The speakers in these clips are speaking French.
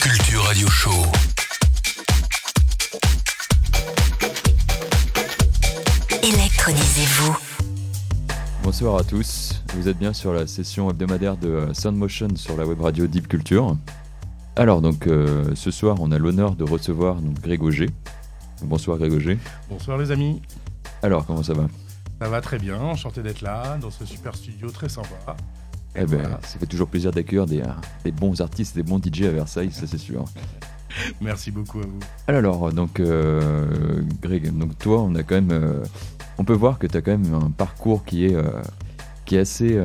Culture Radio Show. Électronisez-vous. Bonsoir à tous, vous êtes bien sur la session hebdomadaire de euh, Soundmotion sur la web radio Deep Culture. Alors donc euh, ce soir on a l'honneur de recevoir donc, Auger. Bonsoir Auger. Bonsoir les amis, Alors comment ça va? Ça va très bien, enchanté d'être là dans ce super studio très sympa. Eh ben voilà. ça fait toujours plaisir d'accueillir des, euh, des bons artistes, des bons DJ à Versailles, ça c'est sûr. Merci beaucoup à vous. Alors donc euh, Greg, donc toi on a quand même euh, on peut voir que tu as quand même un parcours qui est euh, qui est assez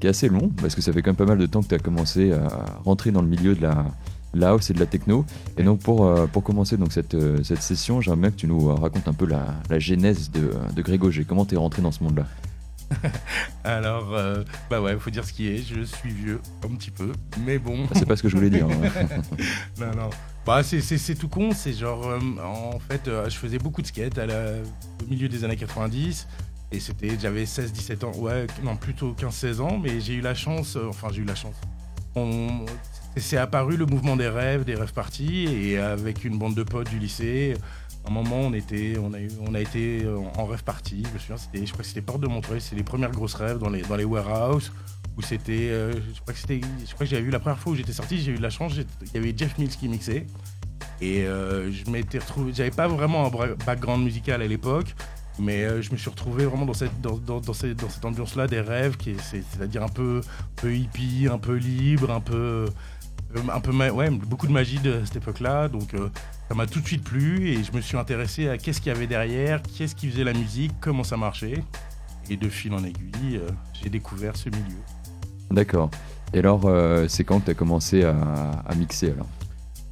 qui est assez long parce que ça fait quand même pas mal de temps que tu as commencé à rentrer dans le milieu de la, la house et de la techno. Et donc pour, pour commencer donc cette, cette session, j'aimerais bien que tu nous racontes un peu la, la genèse de, de Greg Auger. Comment tu es rentré dans ce monde-là? Alors, euh, bah ouais, faut dire ce qui est, je suis vieux, un petit peu, mais bon. Ah, C'est pas ce que je voulais dire. hein. non, non. Bah, c'est- tout con, c'est genre, euh, en fait, euh, je faisais beaucoup de skate à la- au milieu des années 90. Et c'était, j'avais 16-17 ans, ouais, non, plutôt 15-16 ans, mais j'ai eu la chance, enfin, j'ai eu la chance. On- c'est apparu le mouvement des rêves, des rêves partis, et avec une bande de potes du lycée, un moment, on, était, a, été euh, en rêve parti. Je me souviens, c'était, je crois que c'était Porte de Montreuil, c'est les premières grosses rêves dans les, warehouses, où c'était, euh, je crois que c'était, je crois que j'avais vu la première fois où j'étais sorti, j'ai eu de la chance, il y avait Jeff Mills qui mixait. Et euh, je m'étais retrouvé, j'avais pas vraiment un background musical à l'époque, mais je me suis retrouvé vraiment dans cette, dans, cette, ambiance-là des rêves, qui est, c'est- c'est-à-dire un peu, un peu hippie, un peu libre, un peu, un peu, ouais, beaucoup de magie de cette époque-là. Donc euh, ça m'a tout de suite plu et je me suis intéressé à qu'est-ce qu'il y avait derrière, qu'est-ce qui faisait la musique, comment ça marchait. Et de fil en aiguille, euh, j'ai découvert ce milieu. D'accord. Et alors, euh, c'est quand tu as commencé à, à mixer alors?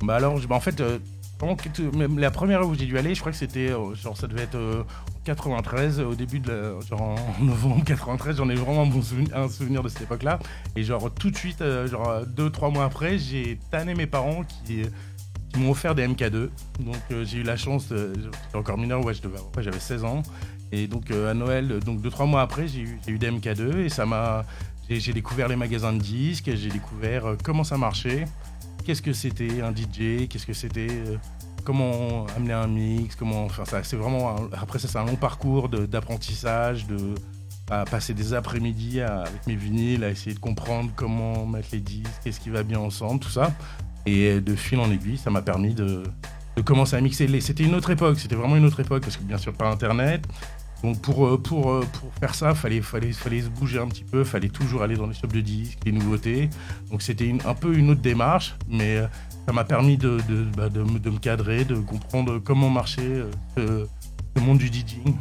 Bah alors, je- bah en fait, euh, pendant que même la première fois où j'ai dû aller, je crois que c'était, euh, genre, ça devait être euh, 93, au début de la, genre en novembre 93, j'en ai vraiment un, bon souvenir, de cette époque-là. Et genre, tout de suite, euh, genre, deux, trois mois après, j'ai tanné mes parents qui, m'ont offert des MK2. Donc, euh, j'ai eu la chance, j'étais encore mineur, ouais, j'avais 16 ans. Et donc, euh, à Noël, donc deux, trois mois après, j'ai eu, eu des MK2 et ça m'a. J'ai découvert les magasins de disques, j'ai découvert comment ça marchait qu'est-ce que c'était un DJ, qu'est-ce que c'était, comment amener un mix, comment, enfin ça, c'est vraiment, après ça c'est un long parcours d'apprentissage, de, à passer des après-midi avec mes vinyles, à essayer de comprendre comment mettre les disques, qu'est-ce qui va bien ensemble, tout ça. Et de fil en aiguille, ça m'a permis de, commencer à mixer. Les- C'était une autre époque, c'était vraiment une autre époque, parce que bien sûr pas Internet. Donc pour, euh, euh, faire ça, fallait, fallait, se bouger un petit peu, fallait toujours aller dans les shops de disques, les nouveautés. Donc c'était un peu une autre démarche, mais euh, ça m'a permis de, de, bah, de me- cadrer, de comprendre comment marchait euh, ce monde du DJing.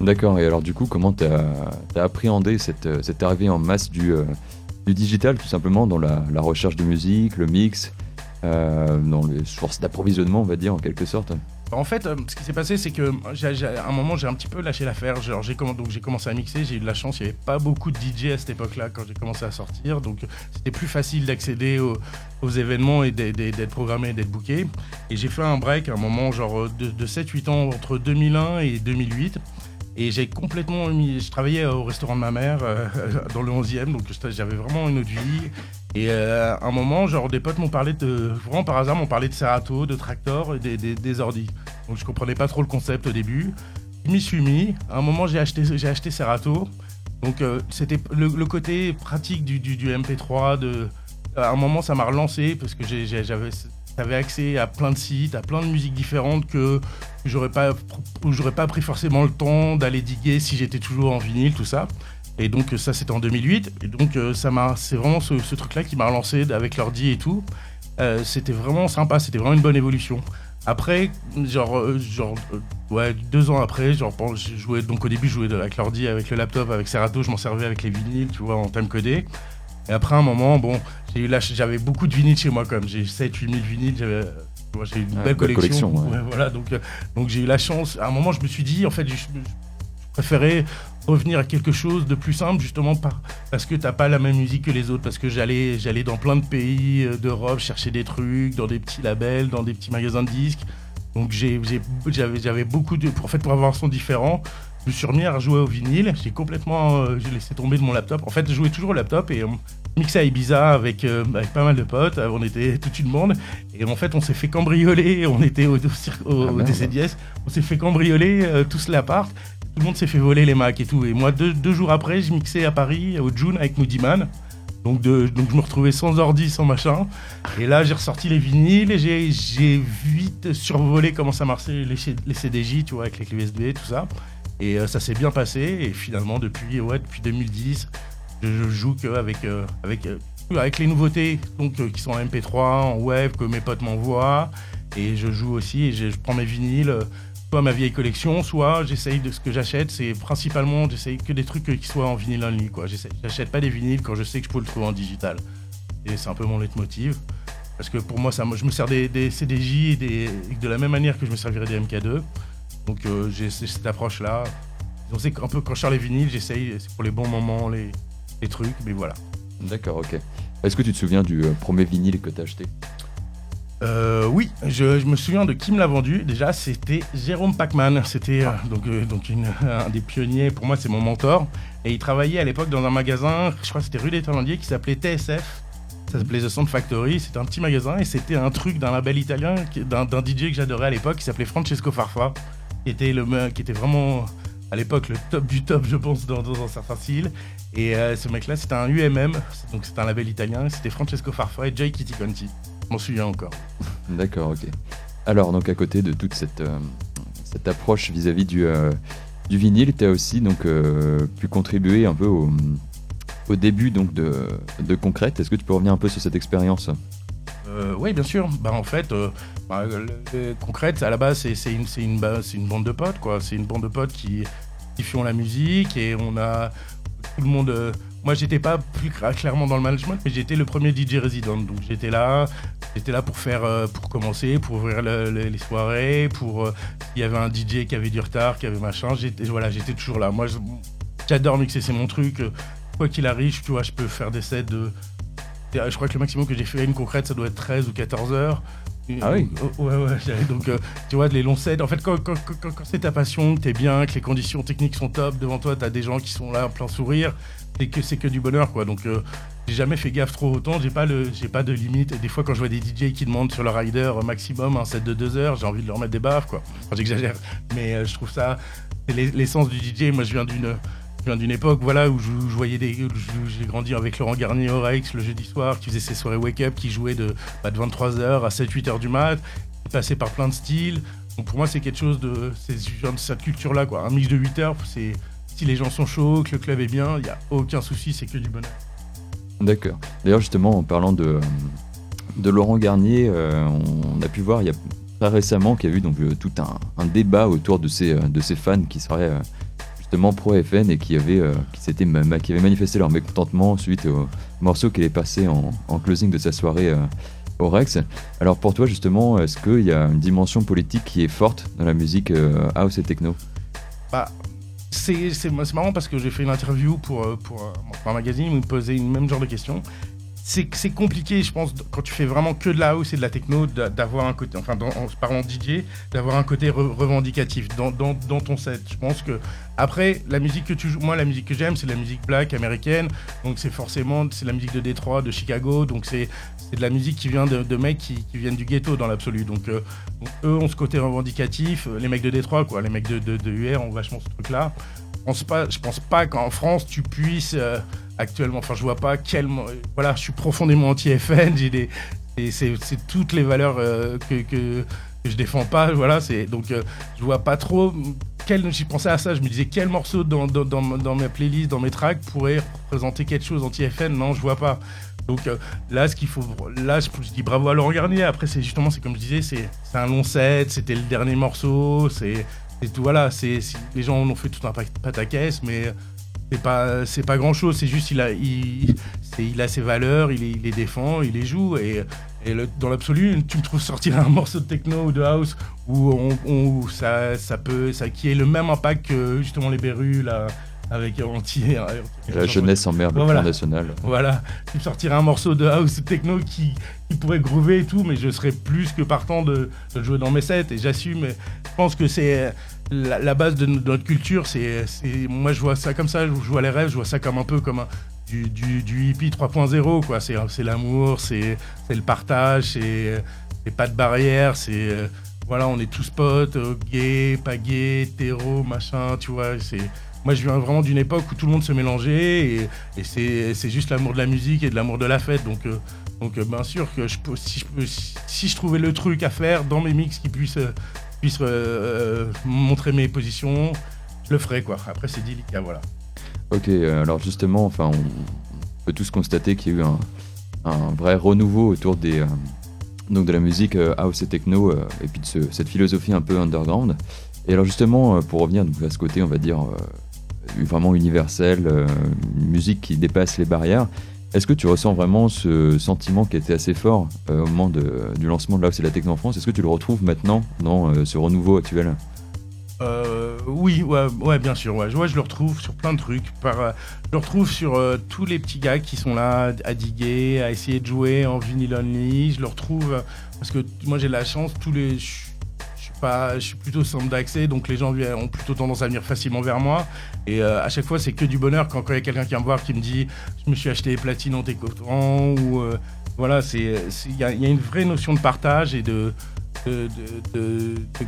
D'accord. Et alors, du coup, comment tu as, appréhendé cette, euh, cette arrivée en masse du, euh, du digital, tout simplement, dans la, la recherche de musique, le mix, euh, dans les sources d'approvisionnement, on va dire, en quelque sorte? En fait, euh, ce qui s'est passé, c'est que à un moment, j'ai un petit peu lâché l'affaire. J'ai donc j'ai commencé à mixer. J'ai eu de la chance. Il n'y avait pas beaucoup de DJ à cette époque-là quand j'ai commencé à sortir. Donc, c'était plus facile d'accéder aux, événements et d'être- programmé, d'être booké. Et j'ai fait un break à un moment, genre euh, de, de 7-8 ans, entre 2001 et 2008. Et j'ai complètement mis. Je travaillais au restaurant de ma mère, euh, dans le 11e, donc j'avais vraiment une autre vie. Et euh, à un moment, genre, des potes m'ont parlé de. Vraiment par hasard, m'ont parlé de Serato, de Tractor et des, des, ordi. Donc je comprenais pas trop le concept au début. Je m'y suis mis. À un moment, j'ai acheté, j'ai acheté Serato. Donc euh, c'était le, côté pratique du, du, du MP3. De, à un moment, ça m'a relancé parce que j'avais j'avais accès à plein de sites, à plein de musiques différentes que j'aurais pas, j'aurais pas pris forcément le temps d'aller diguer si j'étais toujours en vinyle, tout ça. Et donc euh, ça c'était en 2008. Et donc euh, ça m'a, c'est vraiment ce, ce truc-là qui m'a relancé avec l'ordi et tout. Euh, c'était vraiment sympa, c'était vraiment une bonne évolution. Après, genre, euh, genre euh, ouais, deux ans après, genre, bon, j'ai joué, donc au début, je jouais avec l'ordi, avec le laptop, avec Serato, je m'en servais avec les vinyles, tu vois, en time codé. Et après un moment, bon, j'ai eu ch- j'avais beaucoup de vinyles chez moi, même. J'ai 7 8 000 vinyles, j'avais, vois, j'ai eu une Ah, belle belle collection. collection, ouais. Ouais, voilà, donc, donc j'ai eu la chance. À un moment, je me suis dit, en fait, je, je préférais revenir à quelque chose de plus simple, justement par, parce que t'as pas la même musique que les autres, parce que j'allais, j'allais dans plein de pays euh, d'Europe chercher des trucs, dans des petits labels, dans des petits magasins de disques. Donc j'avais beaucoup de. En fait, pour avoir un son différent, je me suis remis à jouer au vinyle. J'ai complètement. Euh, j'ai laissé tomber de mon laptop. En fait, je jouais toujours au laptop et on mixait à Ibiza avec, euh, avec pas mal de potes. On était toute une bande. Et en fait, on s'est fait cambrioler. On était au, au, ah, DCDS. On s'est fait cambrioler euh, tous l'appart. Tout le monde s'est fait voler les Macs et tout. Et moi, deux, jours après, je mixais à Paris, au June, avec Moody Man. Donc, donc je me retrouvais sans ordi, sans machin. Et là, j'ai ressorti les vinyles et j'ai vite survolé comment ça marchait les, CDJ, tu vois, avec les clés USB, tout ça. Et euh, ça s'est bien passé. Et finalement, depuis, ouais, depuis 2010, je, joue qu'avec euh, avec, euh, avec les nouveautés donc, qui sont en MP3, en web, que mes potes m'envoient. Et je joue aussi et je, prends mes vinyles soit ma vieille collection, soit j'essaye de ce que j'achète, c'est principalement j'essaye que des trucs qui soient en vinyle only quoi. J'achète pas des vinyles quand je sais que je peux le trouver en digital. Et c'est un peu mon leitmotiv. Parce que pour moi, ça, je me sers des, CDJ de la même manière que je me servirais des MK2. Donc euh, j'ai cette approche-là. Sait qu'un peu quand je sors les vinyles, j'essaye, c'est pour les bons moments, les, les trucs, mais voilà. D'accord, ok. Est-ce que tu te souviens du euh, premier vinyle que tu as acheté? Euh, oui, je, me souviens de qui me l'a vendu. Déjà, c'était Jérôme Pacman. C'était donc, donc un des pionniers. Pour moi, c'est mon mentor. Et il travaillait à l'époque dans un magasin, je crois que c'était rue des Talendiers, qui s'appelait TSF. Ça s'appelait The Sound Factory. C'était un petit magasin et c'était un truc d'un label italien, d'un DJ que j'adorais à l'époque, qui s'appelait Francesco Farfa qui était, le, qui était vraiment à l'époque le top du top, je pense, dans, un certain style. Et euh, ce mec-là, c'était un UMM, donc c'était un label italien, c'était Francesco Farfa et Jay Kitty Conti. Je m'en souviens encore. D'accord, ok. Alors, donc à côté de toute cette, euh, cette approche vis-à-vis du, euh, du vinyle, tu as aussi donc, pu contribuer un peu au, au début donc, de, de Concrète. Est-ce que tu peux revenir un peu sur cette expérience? Euh, oui, bien sûr. Bah, en fait, euh, bah, concrète, à la base, c'est une, une, une, bande de potes. C'est une bande de potes qui, qui font la musique et on a tout le monde. Euh, moi, j'étais pas plus clairement dans le management, mais j'étais le premier DJ résident. Donc, j'étais là, j'étais là pour faire, pour commencer, pour ouvrir les soirées, pour. Il y avait un DJ qui avait du retard, qui avait machin. J'étais, voilà, j'étais toujours là. Moi, j'adore mixer, c'est mon truc. Quoi qu'il arrive, tu vois, je peux faire des sets de je crois que le maximum que j'ai fait une concrète, ça doit être 13 ou 14 heures. Ah oui Ouais, ouais. Donc, euh, tu vois, les longs sets. En fait, quand, c'est ta passion, que t'es bien, que les conditions techniques sont top, devant toi, t'as des gens qui sont là en plein sourire, et que c'est que du bonheur, quoi. Donc, euh, j'ai jamais fait gaffe trop autant. J'ai pas, le, j'ai pas de limite. Et des fois, quand je vois des DJ qui demandent sur leur rider maximum un set de 2 heures, j'ai envie de leur mettre des baffes, quoi. Enfin, j'exagère. Mais euh, je trouve ça. l'essence du DJ. Moi, je viens d'une viens d'une époque voilà, où je, voyais des. J'ai grandi avec Laurent Garnier au le jeudi soir, qui faisait ses soirées wake-up, qui jouait de, bah, de 23h à 7-8h du mat, passait par plein de styles. Donc pour moi, c'est quelque chose de. C'est de cette culture-là, quoi. Un mix de 8 heures, c'est. Si les gens sont chauds, que le club est bien, il n'y a aucun souci, c'est que du bonheur. D'accord. D'ailleurs, justement, en parlant de, de Laurent Garnier, euh, on a pu voir il y a très récemment qu'il y a eu donc, euh, tout un, un, débat autour de ces, de ces fans qui seraient euh, pro FN et qui avait, euh, qui, qui avait manifesté leur mécontentement suite au morceau qu'il est passé en, en, closing de sa soirée euh, au Rex. Alors pour toi justement, est-ce qu'il y a une dimension politique qui est forte dans la musique euh, house et techno? Bah, c'est, marrant parce que j'ai fait une interview pour, pour, un magazine où il me posait une même genre de question c'est compliqué, je pense, quand tu fais vraiment que de la house et de la techno, d'avoir un côté, enfin, en parlant DJ, d'avoir un côté revendicatif dans, ton set. Je pense que, après, la musique que tu joues, moi, la musique que j'aime, c'est la musique black américaine, donc c'est forcément, c'est la musique de Détroit, de Chicago, donc c'est de la musique qui vient de, mecs qui, viennent du ghetto dans l'absolu. Donc, euh, eux ont ce côté revendicatif, les mecs de Détroit, quoi, les mecs de, UR ont vachement ce truc-là. Je pense pas, pense pas qu'en France, tu puisses. Euh, actuellement. Enfin, je vois pas quel. Voilà, je suis profondément anti-FN. J'ai des. C'est toutes les valeurs euh, que, que, je défends pas. Voilà, c'est donc euh, je vois pas trop. Quel, j'y pensais à ça. Je me disais quel morceau dans, dans, dans, dans mes playlists, dans mes tracks pourrait représenter quelque chose anti-FN. Non, je vois pas. Donc euh, là, ce qu'il faut, là, je, dis bravo à Laurent Garnier. Après, c'est justement, c'est comme je disais, c'est un long set. C'était le dernier morceau. C'est tout. Voilà, c'est les gens en ont fait tout un pataquès, mais c'est pas c'est pas grand chose c'est juste il a il, a ses valeurs il, les défend il les joue et, dans l'absolu tu me trouves sortir un morceau de techno ou de house où, ça, peut ça qui ait le même impact que justement les Berus la avec anti. La jeunesse en mer, le voilà. national. Voilà, tu me sortirais un morceau de house techno qui, qui, pourrait groover et tout, mais je serais plus que partant de, de jouer dans mes sets et j'assume. Je pense que c'est la, la, base de, notre culture. C'est, moi, je vois ça comme ça. Je vois les rêves, je vois ça comme un peu comme un, du, du, du hippie 3.0 quoi. C'est, l'amour, c'est, le partage, c'est, pas de barrière, c'est voilà, on est tous potes, euh, gays, pas gays, hétéros, machin, tu vois. C'est moi, je viens vraiment d'une époque où tout le monde se mélangeait et, c'est juste l'amour de la musique et de l'amour de la fête. Donc, euh, donc euh, bien sûr que si, je trouvais le truc à faire dans mes mix qui puisse, puisse euh, montrer mes positions, je le ferais, quoi. Après, c'est délicat, voilà. Ok, alors justement, enfin, on peut tous constater qu'il y a eu un, vrai renouveau autour des, donc de la musique house et techno et puis de ce, cette philosophie un peu underground. Et alors justement, pour revenir donc, à ce côté, on va dire, vraiment universel, euh, une musique qui dépasse les barrières. Est-ce que tu ressens vraiment ce sentiment qui était assez fort euh, au moment du lancement de House et la techno en France? Est-ce que tu le retrouves maintenant dans euh, ce renouveau actuel? Oui, ouais, bien sûr. Je le retrouve sur plein de trucs. Je le retrouve sur tous les petits gars qui sont là à diguer, à essayer de jouer en vinyle only. Je le retrouve parce que moi j'ai la chance, tous les, je, suis pas, je suis plutôt centre d'accès, donc les gens ont plutôt tendance à venir facilement vers moi. Et à chaque fois, c'est que du bonheur quand il y a quelqu'un qui vient me voir qui me dit, je me suis acheté platine en t'écoutant ou voilà, c'est, il y, a une vraie notion de partage et de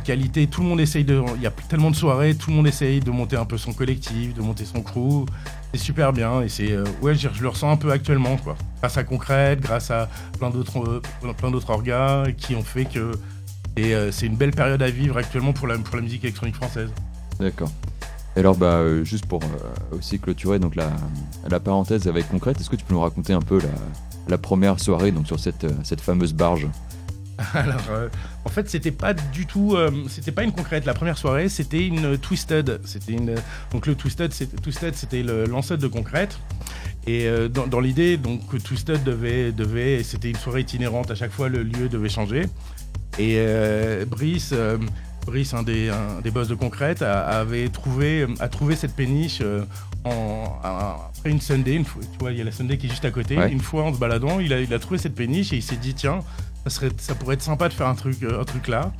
qualité. Tout le monde essaye de. Il y a tellement de soirées, tout le monde essaye de monter un peu son collectif, de monter son crew. C'est super bien et c'est. Euh, ouais, je, le ressens un peu actuellement, quoi. Grâce à Concrète, grâce à plein d'autres, euh, plein d'autres orgas qui ont fait que. Et euh, c'est une belle période à vivre actuellement pour la, pour la musique électronique française. D'accord. Alors, bah, euh, juste pour euh, aussi clôturer donc la, la parenthèse avec Concrète, est-ce que tu peux nous raconter un peu la, première soirée donc sur cette, cette fameuse barge? Alors, euh, en fait, c'était pas du tout, euh, c'était pas une concrète. La première soirée, c'était une Twisted. C'était une, donc le Twisted, c'était l'ancêtre de concrète. Et euh, dans, dans l'idée, donc Twisted devait, devait, c'était une soirée itinérante. À chaque fois, le lieu devait changer. Et euh, Brice, Brice, un des, un des boss de concrète, a, avait trouvé, a trouvé cette péniche en, après une Sunday. Une fois, tu vois, il y a la Sunday qui est juste à côté. Ouais. Une fois en se baladant, il a, il a trouvé cette péniche et il s'est dit tiens ça, serait, ça pourrait être sympa de faire un truc, un truc là.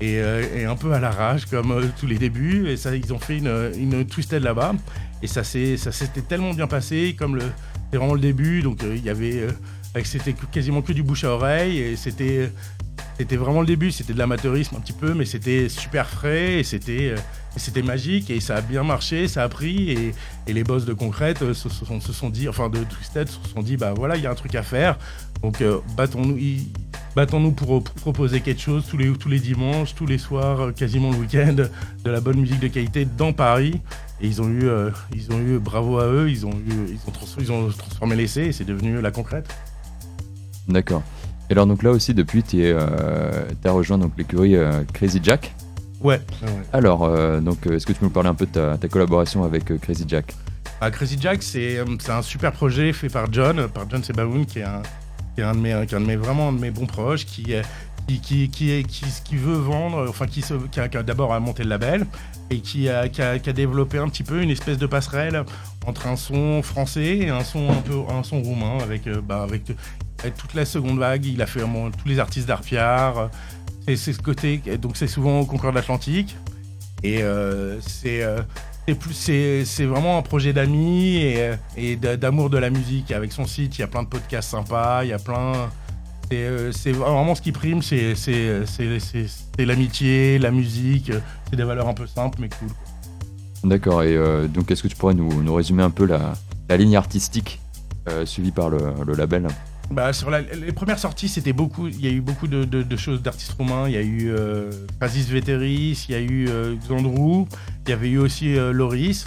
Et, euh, et un peu à l'arrache, comme euh, tous les débuts. Et ça, ils ont fait une, une twisted là-bas. Et ça s'était tellement bien passé, comme le, c'était vraiment le début. Donc il euh, y avait, c'était quasiment que du bouche à oreille. Et c'était, c'était vraiment le début. C'était de l'amateurisme un petit peu, mais c'était super frais et c'était, c'était magique. Et ça a bien marché, ça a pris. Et, les boss de concrète se, se, sont, dit, enfin de twisted, se sont dit, bah voilà, il y a un truc à faire. Donc euh, battons-nous pour, proposer quelque chose tous les, tous les dimanches, tous les soirs, quasiment le week-end, de la bonne musique de qualité dans Paris. Et ils ont eu, euh, ils ont eu bravo à eux, ils ont, ils ont transformé l'essai et c'est devenu la concrète. D'accord. Et alors donc là aussi depuis tu euh, as rejoint donc l'écurie euh, Crazy Jack. Ouais. ouais. Alors euh, donc est-ce que tu peux nous parler un peu de ta, ta collaboration avec euh, Crazy Jack? Ah, Crazy Jack c'est un super projet fait par John, par John Sebaoun qui est un, qui est un de mes, qui est un de mes vraiment un de mes bons proches qui qui, qui, qui, qui, qui veut vendre, enfin qui, se, qui a, a d'abord à monter le label et qui a, qui, a, qui a développé un petit peu une espèce de passerelle entre un son français et un son un peu un son roumain avec bah, avec, toute la seconde vague. Il a fait vraiment tous les artistes d'Arpiard. C'est ce côté donc c'est souvent au Concorde Atlantique et euh, c'est euh, c'est vraiment un projet d'amis et, d'amour de la musique. Avec son site, il y a plein de podcasts sympas, il y a plein. C'est vraiment ce qui prime, c'est l'amitié, la musique, c'est des valeurs un peu simples mais cool. D'accord, et euh, donc est-ce que tu pourrais nous, résumer un peu la, ligne artistique euh, suivie par le label? Bah, sur la, les premières sorties, c'était beaucoup. Il y a eu beaucoup de, de, de choses d'artistes roumains. Il y a eu euh, Pazis Veteris, il y a eu euh, Xandrou, il y avait eu aussi euh, Loris.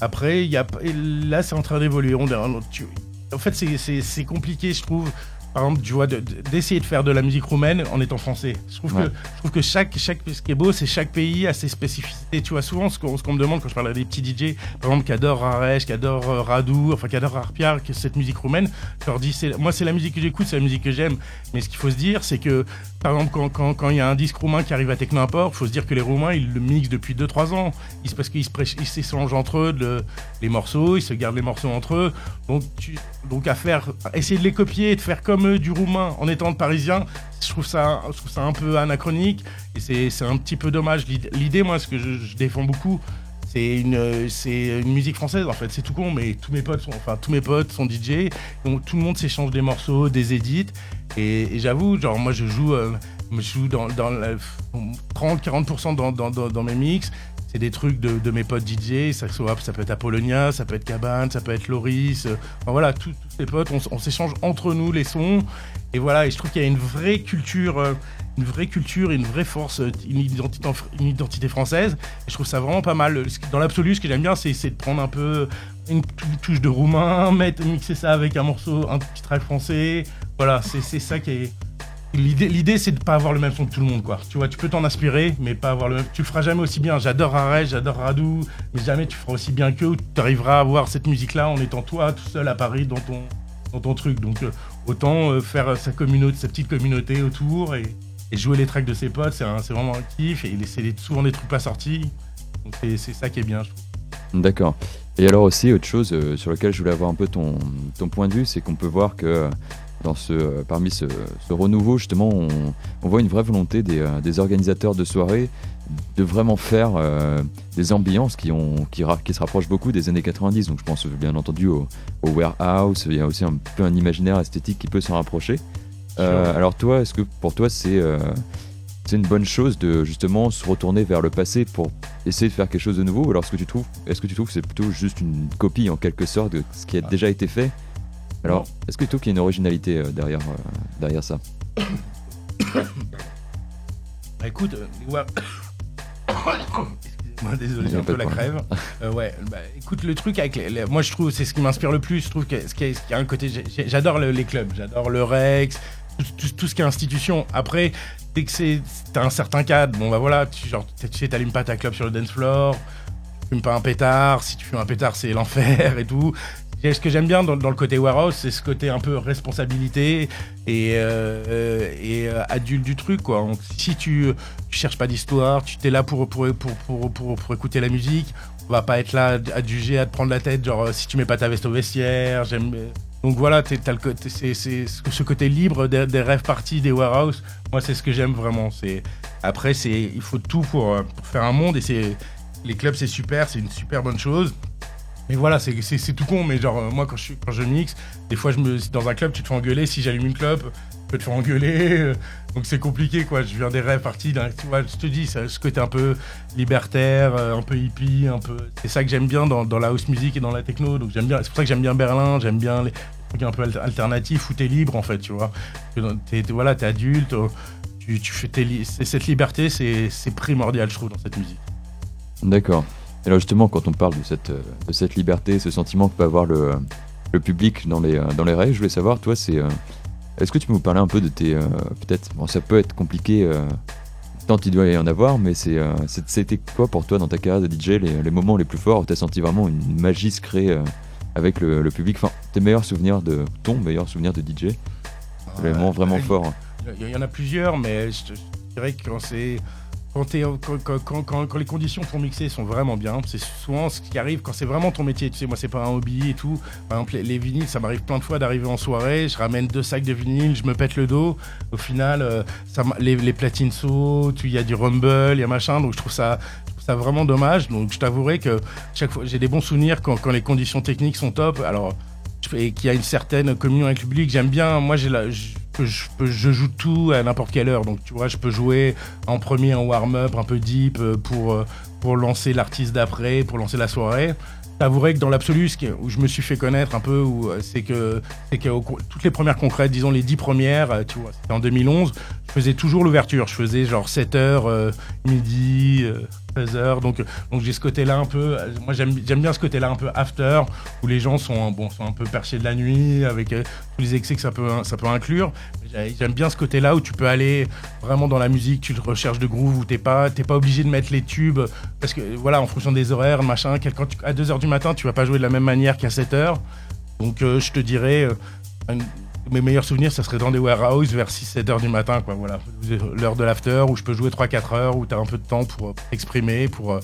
Après, il y a, là, c'est en train d'évoluer. En fait, c'est compliqué, je trouve, par exemple, tu vois, d'essayer de, faire de la musique roumaine en étant français. Je trouve que, je trouve que chaque, chaque, ce qui est beau, c'est chaque pays a ses spécificités. Tu vois, souvent, ce qu'on me demande quand je parle à des petits DJ, par exemple, qui adorent Raresh, qui adorent euh, Radu, enfin, qui adorent Arpiar, cette musique roumaine, je leur dis, moi, c'est la musique que j'écoute, c'est la musique que j'aime. Mais ce qu'il faut se dire, c'est que, par exemple, quand il quand, quand, y a un disque roumain qui arrive à Techno Import, il faut se dire que les Roumains, ils le mixent depuis 2-3 ans. Ils, parce qu'ils s'échangent entre eux les morceaux, ils se gardent les morceaux entre eux. Donc, tu, donc à faire, essayer de les copier de faire comme eux du roumain en étant parisien, je trouve ça, je trouve ça un peu anachronique et c'est un petit peu dommage. L'idée, moi, ce que je, défends beaucoup, c'est une, c'est une musique française en fait. C'est tout con, mais tous mes potes sont, enfin tous mes potes sont DJ, tout le monde s'échange des morceaux, des edits. Et, j'avoue, genre moi je joue, euh, je joue dans, dans 30-40% dans, dans, dans, mes mix c'est des trucs de, mes potes DJ, ça, ça peut être Apollonia, ça peut être Cabane, ça peut être Loris, euh, voilà, tous les potes, on, s'échange entre nous les sons, et voilà, et je trouve qu'il y a une vraie culture, euh, une vraie culture, une vraie force, euh, une identité, une identité française, et je trouve ça vraiment pas mal. Dans l'absolu, ce que j'aime bien, c'est de prendre un peu une touche de roumain, mettre, mixer ça avec un morceau, un petit track français, voilà, c'est ça qui est L'idée, c'est de pas avoir le même son que tout le monde, quoi. Tu vois, tu peux t'en inspirer, mais pas avoir le même. Tu le feras jamais aussi bien. J'adore Arèche, j'adore Radou, mais jamais tu feras aussi bien qu'eux. Tu arriveras à avoir cette musique-là en étant toi, tout seul à Paris, dans ton, dans ton truc. Donc, euh, autant euh, faire sa communauté, sa petite communauté autour et, jouer les tracks de ses potes, c'est vraiment un kiff. Et c'est souvent des trucs pas sortis. Donc, c'est ça qui est bien, je trouve. D'accord. Et alors aussi, autre chose euh, sur laquelle je voulais avoir un peu ton, ton point de vue, c'est qu'on peut voir que dans ce, euh, parmi ce, renouveau, justement, on, voit une vraie volonté des, euh, des, organisateurs de soirées de vraiment faire euh, des ambiances qui, ont, qui, qui, se rapprochent beaucoup des années 90. Donc je pense bien entendu au, warehouse, il y a aussi un peu un imaginaire esthétique qui peut s'en rapprocher. alors toi, est-ce que pour toi c'est une bonne chose de justement se retourner vers le passé pour essayer de faire quelque chose de nouveau? Alors est-ce que tu trouves est-ce que tu trouves que c'est plutôt juste une copie en quelque sorte de ce qui a déjà été fait? Alors, est-ce que tu trouves qu'il y a une originalité euh, derrière, euh, derrière ça Bah écoute, euh, ouais. Moi, désolé, j'ai un peu la crève. ouais, bah, écoute, le truc avec les, moi je trouve c'est ce qui m'inspire le plus. Je trouve que ce qui a, un côté, j'adore les clubs, j'adore le Rex, tout, ce qui est institution. Après, dès que c'est t'as un certain cadre, bon bah voilà, tu, genre, tu sais, t'allumes pas ta club sur le dance floor, tu fumes pas un pétard. Si tu fumes un pétard, c'est l'enfer et tout ce que j'aime bien dans, le côté warehouse, c'est ce côté un peu responsabilité et, euh, et euh, adulte du truc. Quoi. si tu, tu cherches pas d'histoire, tu es là pour pour, pour, pour, pour, écouter la musique, on va pas être là à te juger, à te prendre la tête, genre si tu mets pas ta veste au vestiaire. J'aime. Donc voilà, c'est ce côté libre des, rêves parties des warehouse. Moi, c'est ce que j'aime vraiment. C'est après, c'est il faut tout pour, pour faire un monde et c'est les clubs, c'est super, c'est une super bonne chose. Mais voilà, c'est tout con, mais genre, euh, moi, quand je, quand je mixe, des fois, je me, dans un club, tu te fais engueuler. Si j'allume une clope, tu peux te faire engueuler. Euh, donc, c'est compliqué, quoi. Je viens des rêves partis Tu vois, je te dis, ce côté un peu libertaire, euh, un peu hippie, un peu. C'est ça que j'aime bien dans, la house music et dans la techno. Donc, j'aime bien. C'est pour ça que j'aime bien Berlin, j'aime bien les trucs un peu alternatifs où t'es libre, en fait, tu vois. T'es, voilà, adulte, tu, tu fais tes cette liberté, c'est primordial, je trouve, dans cette musique. D'accord. Et alors justement, quand on parle de cette, euh, de cette liberté, ce sentiment que peut avoir le, le public dans les, euh, dans les règles, je voulais savoir, toi, c'est... Euh, est-ce que tu peux nous parler un peu de tes... Peut-être, bon, ça peut être compliqué tant il doit y en avoir, mais c'est, c'était quoi pour toi dans ta carrière de DJ les, les moments les plus forts où tu as senti vraiment une magie se créer avec le, le, public? Enfin, tes meilleurs souvenirs de... Ton meilleur souvenir de DJ Vraiment, vraiment fort. Il y en a plusieurs, mais je, je dirais que quand c'est quand, les conditions pour mixer sont vraiment bien, c'est souvent ce qui arrive quand c'est vraiment ton métier. Tu sais, moi, c'est pas un hobby et tout. Par exemple, les, vinyles, ça m'arrive plein de fois d'arriver en soirée, je ramène deux sacs de vinyles, je me pète le dos. Au final, euh, les, platines sautent, il y a du rumble, il y a machin. Donc, je trouve ça, ça vraiment dommage. Donc, je t'avouerai que chaque fois, j'ai des bons souvenirs quand, les conditions techniques sont top. Alors, et qu'il y a une certaine communion avec le public, j'aime bien. Moi, j'ai la je, joue tout à n'importe quelle heure. Donc, tu vois, je peux jouer en premier en warm-up, un peu deep, euh, euh, pour lancer l'artiste d'après, pour lancer la soirée. T'avouerais que dans l'absolu, où je me suis fait connaître un peu, euh, c'est que, c'est que toutes les premières concrètes, disons les dix premières, tu vois, c'était en 2011, je faisais toujours l'ouverture. Je faisais genre 7h, midi, 13h. Donc, donc j'ai ce côté-là un peu. Moi, j'aime bien ce côté-là un peu after, où les gens sont, bon, sont un peu perchés de la nuit, avec tous les excès que ça peut, ça peut inclure. J'aime bien ce côté-là où tu peux aller vraiment dans la musique, tu recherches de groove, où t'es pas, pas obligé de mettre les tubes, parce que voilà, en fonction des horaires, machin, quand à 2h du matin, tu vas pas jouer de la même manière qu'à 7h. Donc euh, je te dirais, euh, mes meilleurs souvenirs, ça serait dans des warehouses vers 6-7 heures du matin, quoi. Voilà, l'heure de l'after où je peux jouer 3-4 heures, où tu as un peu de temps pour exprimer, pour, euh,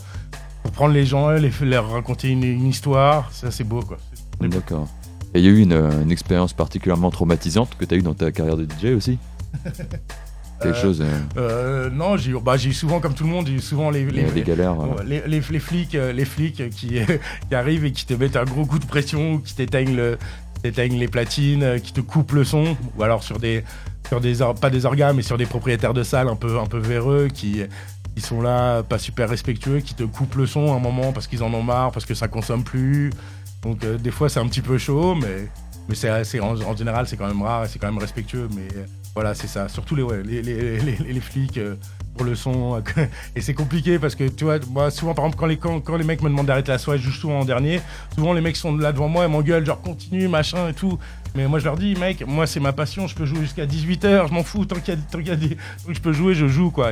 pour prendre les gens, les, leur raconter une, histoire. C'est assez beau, quoi. D'accord. Et il y a eu une, une expérience particulièrement traumatisante que tu as eu dans ta carrière de DJ aussi Quelque chose. non, j'ai eu, bah, eu souvent, comme tout le monde, j'ai eu souvent les, les, galères. Les, les, flics, les flics qui, qui, arrivent et qui te mettent un gros coup de pression, qui t'éteignent le, les platines, qui te coupent le son, ou alors sur des, sur des pas des organes, mais sur des propriétaires de salles un peu, un peu véreux qui, qui sont là, pas super respectueux, qui te coupent le son à un moment parce qu'ils en ont marre, parce que ça consomme plus. Donc des fois c'est un petit peu chaud, mais, mais c'est, en, général c'est quand même rare et c'est quand même respectueux. Mais voilà, c'est ça. Surtout les, les, les, flics euh, pour le son. et c'est compliqué parce que, tu vois, moi, souvent, par exemple, quand les, quand, les mecs me demandent d'arrêter la soirée, je joue souvent en dernier. Souvent, les mecs sont là devant moi et m'engueulent, genre, continue, machin et tout. Mais moi, je leur dis, mec, moi, c'est ma passion. Je peux jouer jusqu'à 18h. Je m'en fous. Tant qu'il y, a des que je peux jouer, je joue, quoi.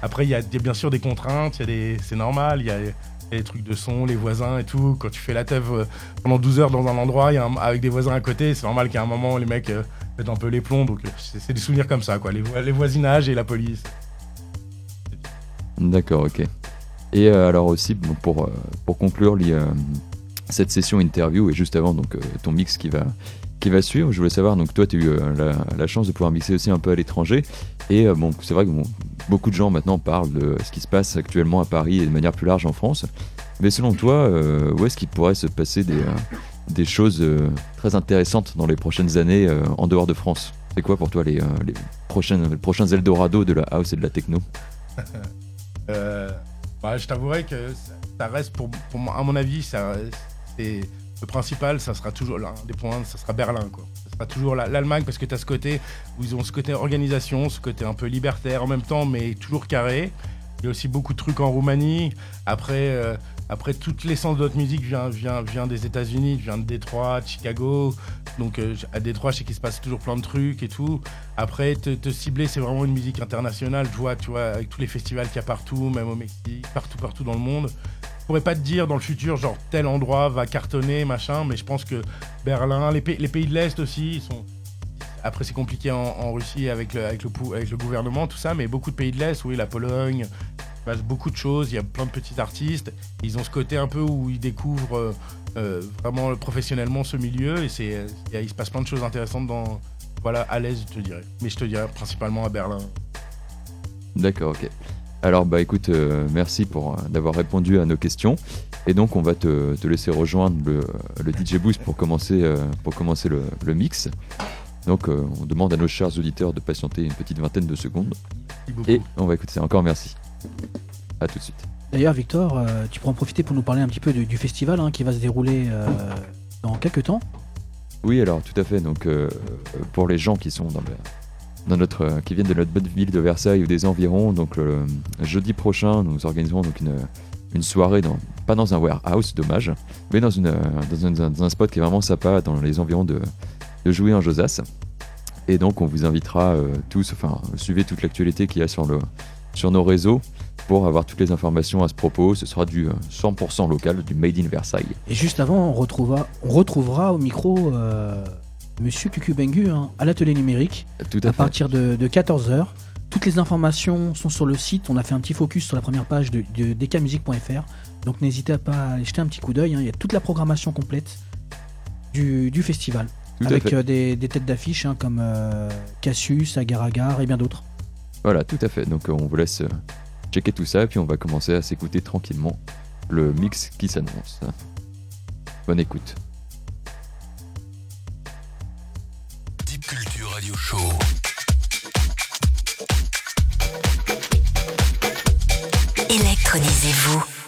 Après, il y, a bien sûr des contraintes. Y. C'est normal. Il y a les trucs de son, les voisins et tout. Quand tu fais la teuf euh, pendant 12 heures dans un endroit y a avec des voisins à côté, c'est normal qu'à un moment, les mecs euh, mettent un peu les plombs. Donc, euh, c'est des souvenirs comme ça, quoi. Les, voisinages et la police. D'accord, ok. Et alors aussi, pour, pour conclure cette session interview et juste avant donc ton mix qui va, qui va suivre, je voulais savoir, donc toi tu as eu la, chance de pouvoir mixer aussi un peu à l'étranger et bon, c'est vrai que beaucoup de gens maintenant parlent de ce qui se passe actuellement à Paris et de manière plus large en France. Mais selon toi, euh, où est-ce qu'il pourrait se passer des, euh, choses euh, très intéressantes dans les prochaines années en dehors de France? C'est quoi pour toi les, prochains Eldorado de la house et de la techno? Bah, Je t'avouerai que ça reste, pour, à mon avis, ça, le principal, ça sera toujours l'un des points, ça sera Berlin. Quoi toujours l'Allemagne parce que tu as ce côté où ils ont ce côté organisation, ce côté un peu libertaire en même temps, mais toujours carré. Il y a aussi beaucoup de trucs en Roumanie. Après, euh, après toute l'essence de notre musique vient, vient, vient des États-Unis, vient de Détroit, de Chicago. Donc euh, à Détroit, je sais qu'il se passe toujours plein de trucs et tout. Après, te, te cibler, c'est vraiment une musique internationale. Je vois, tu vois, avec tous les festivals qu'il y a partout, même au Mexique, partout, partout dans le monde. Je pourrais pas te dire dans le futur, genre tel endroit va cartonner, machin, mais je pense que Berlin, les, pays, les pays de l'Est aussi, ils sont. Après, c'est compliqué en, Russie avec le, avec, le, gouvernement, tout ça, mais beaucoup de pays de l'Est, oui, la Pologne, il passe beaucoup de choses, il y a plein de petits artistes, ils ont ce côté un peu où ils découvrent euh, euh, vraiment professionnellement ce milieu, et c'est, il se passe plein de choses intéressantes dans, voilà, à l'aise, je te dirais. Mais je te dirais principalement à Berlin. D'accord, ok. Alors bah écoute, euh, merci pour euh, d'avoir répondu à nos questions. Et donc on va te, laisser rejoindre le, DJ Boost pour commencer, euh, pour commencer le, mix. Donc on demande à nos chers auditeurs de patienter une petite vingtaine de secondes. Et on va écouter ça. Encore merci. À tout de suite. D'ailleurs Victor, tu pourras en profiter pour nous parler un petit peu du, festival hein, qui va se dérouler dans quelques temps. Oui alors tout à fait. Donc pour les gens qui sont dans le dans euh, qui viennent de notre bonne ville de Versailles ou des environs. Donc jeudi prochain, nous organiserons donc une, une soirée, dans, pas dans un warehouse, dommage, mais dans, une, dans, un, spot qui est vraiment sympa dans les environs de, de Jouy en Josas. Et donc on vous invitera euh, tous, enfin suivez toute l'actualité qu'il y a sur, le, sur nos réseaux pour avoir toutes les informations à ce propos. Ce sera du 100% euh, local, du Made in Versailles. Et juste avant, on retrouvera, on retrouvera au micro Monsieur Cucubengu hein, à l'atelier numérique à, partir de, 14h. Toutes les informations sont sur le site. On a fait un petit focus sur la première page de, de dkmusic.fr. Donc n'hésitez pas à aller jeter un petit coup d'œil. Hein. Il y a toute la programmation complète du, festival. avec euh, des, têtes d'affiche hein, comme euh, Cassius, Agar Agar et bien d'autres. Voilà, tout à fait. Donc on vous laisse euh, checker tout ça. Et puis on va commencer à s'écouter tranquillement le mix qui s'annonce. Bonne écoute. Électronisez-vous.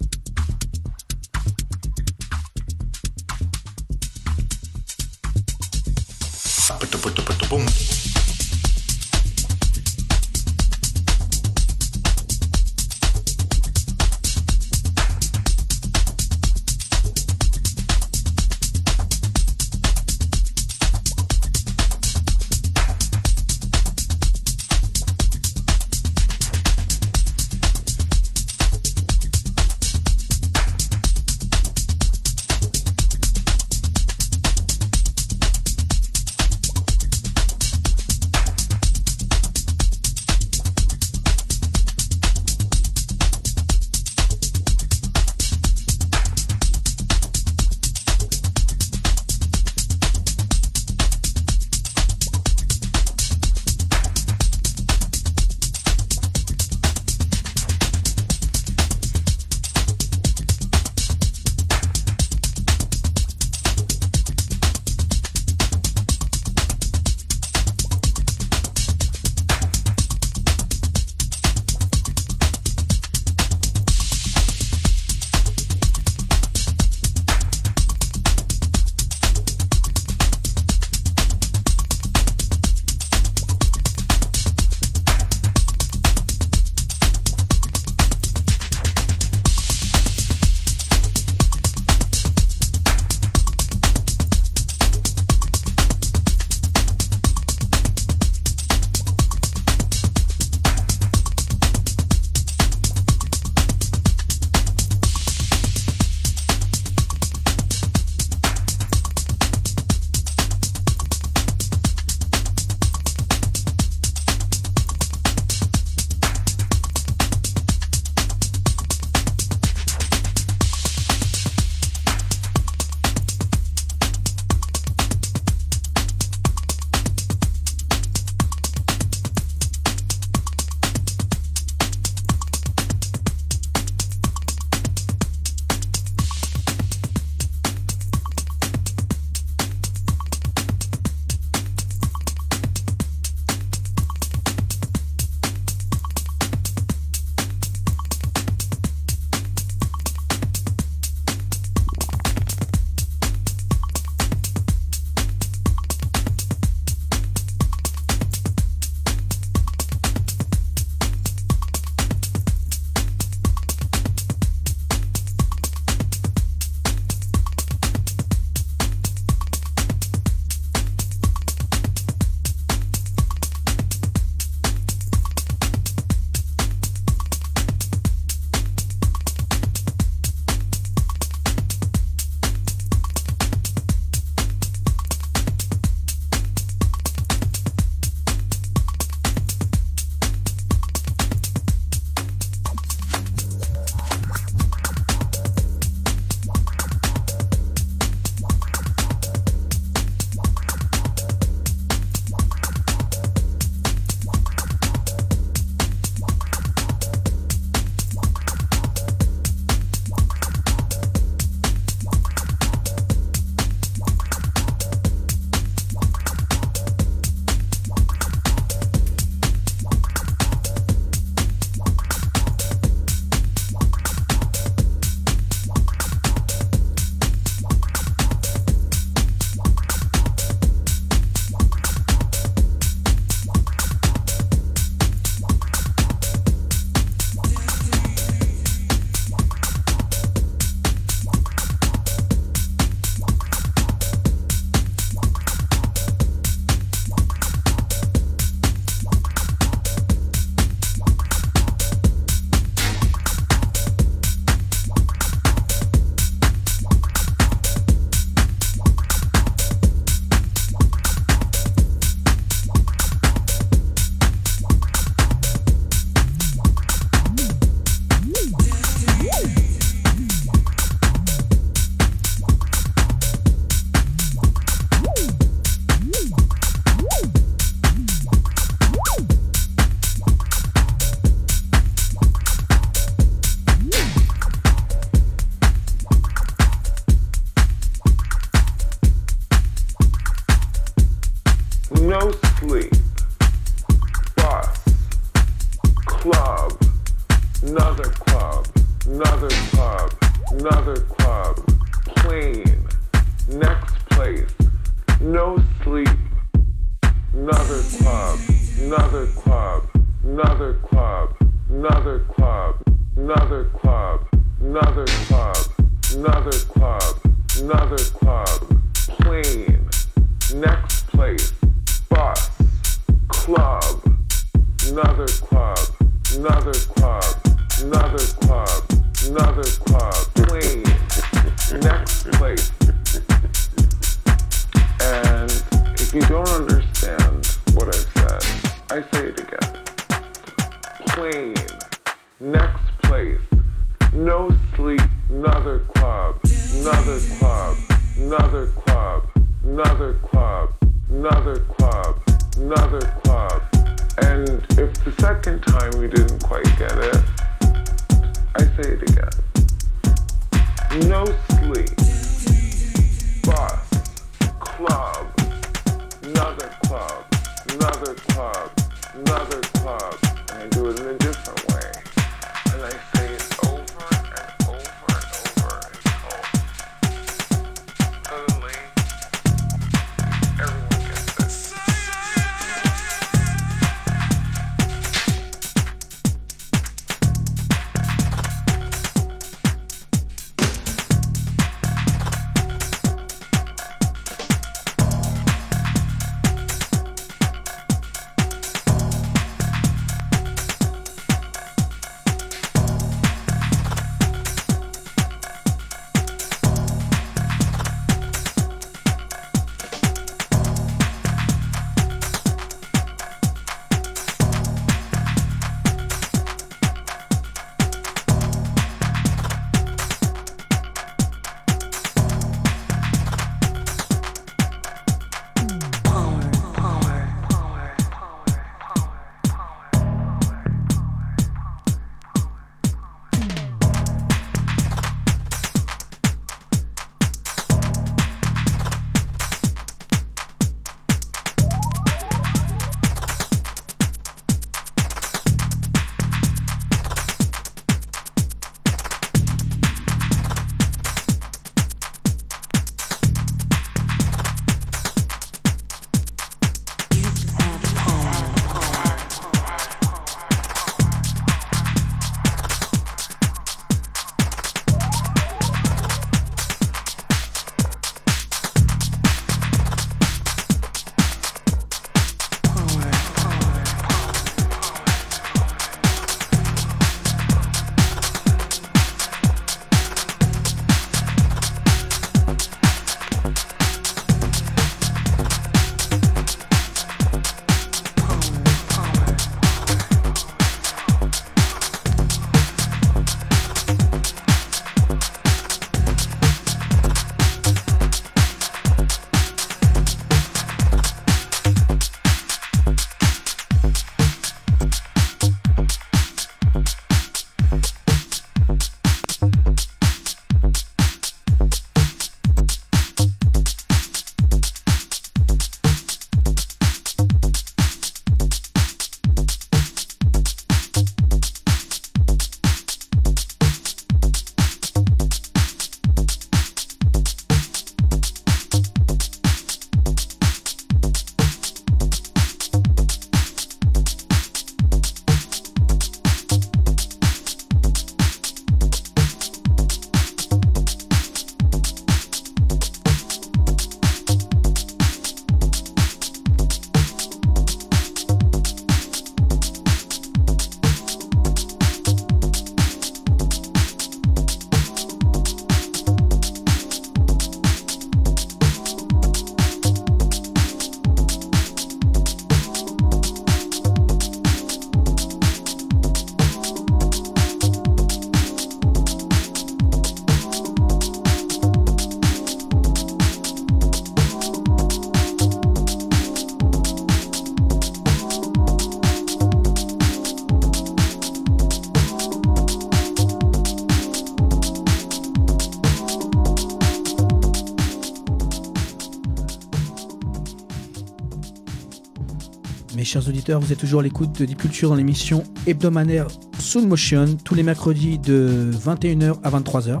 Auditeurs, vous êtes toujours à l'écoute de Deep Culture dans l'émission hebdomadaire Sound Motion tous les mercredis de 21h à 23h.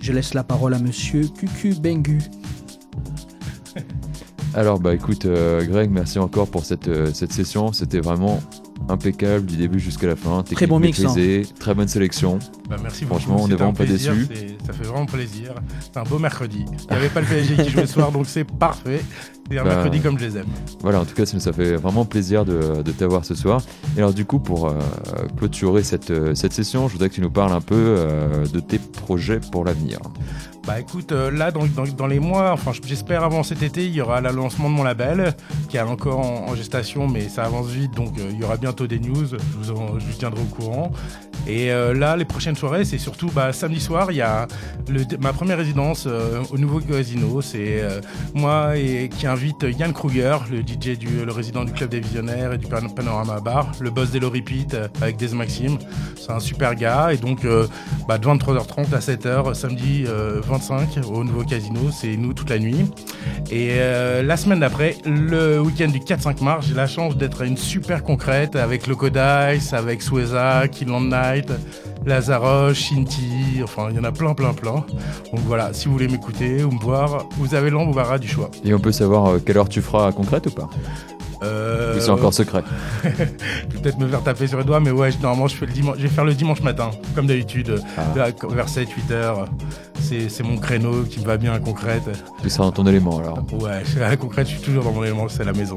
Je laisse la parole à monsieur Cucu Bengu. Alors bah écoute euh, Greg, merci encore pour cette, euh, cette session. C'était vraiment impeccable du début jusqu'à la fin. Très bon mix, hein. Très bonne sélection. Bah, merci beaucoup. Franchement, on n'est vraiment pas déçus. Ça fait vraiment plaisir. C'est un beau mercredi. Il n'y avait pas le PSG qui jouait ce soir, donc c'est parfait. C'est un Bah, mercredi comme je les aime. Voilà, en tout cas, ça ça fait vraiment plaisir de, de t'avoir ce soir. Et alors, du coup, pour euh, clôturer cette, euh, cette session, je voudrais que tu nous parles un peu euh, de tes projets pour l'avenir. Bah écoute, euh, là dans, dans- dans les mois, enfin j'espère avant cet été, il y aura le lancement de mon label qui est encore en, en gestation, mais ça avance vite, donc euh, il y aura bientôt des news. Je vous, en- je vous tiendrai au courant. Et euh, là, les prochaines soirées, c'est surtout bah, samedi soir, il y a le- ma première résidence euh, au nouveau casino. C'est euh, moi et qui invite Yann Kruger, le DJ du le résident du club des visionnaires et du Pan- Panorama Bar, le boss d'Elo Repeat euh, avec Des Maxime. C'est un super gars et donc euh, bah, de 23h30 à 7h samedi euh, 25 au nouveau casino, c'est nous toute la nuit. Et euh, la semaine d'après, le week-end du 4-5 mars, j'ai la chance d'être à une super concrète avec Loco Dice, avec Sueza, Killand Night, Lazaroche, Shinty, enfin il y en a plein plein plein. Donc voilà, si vous voulez m'écouter ou me voir, vous avez l'embarras du choix. Et on peut savoir euh, quelle heure tu feras concrète ou pas? Euh, c'est encore secret? Je vais peut-être me faire taper sur les doigts, mais ouais, normalement je, fais le dimanche, je vais faire le dimanche matin, comme d'habitude, Ah. vers 7-8 heures. C'est mon créneau qui me va bien à concrète. Tu seras dans ton élément alors. Ouais, à concrète, je suis toujours dans mon élément, c'est la maison.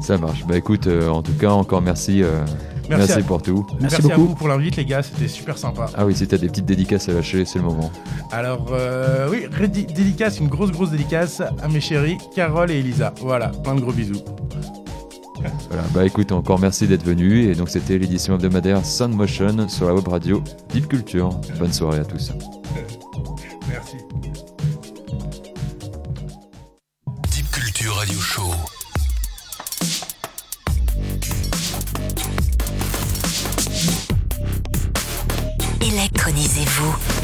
Ça marche. Bah écoute, euh, en tout cas, encore merci. euh, Merci merci à- pour tout. Merci, à beaucoup. vous pour l'invite, les gars, c'était super sympa. Ah oui, si t'as des petites dédicaces à lâcher, c'est le moment. Alors, euh, oui, dédicace, une grosse, grosse dédicace à mes chéris, Carole et Elisa. Voilà, plein de gros bisous. Voilà, bah écoute, encore merci d'être venu. Et donc, c'était l'édition hebdomadaire Sound Motion sur la web radio Deep Culture. Bonne soirée à tous. Merci. Deep Culture Radio Show. Électronisez-vous.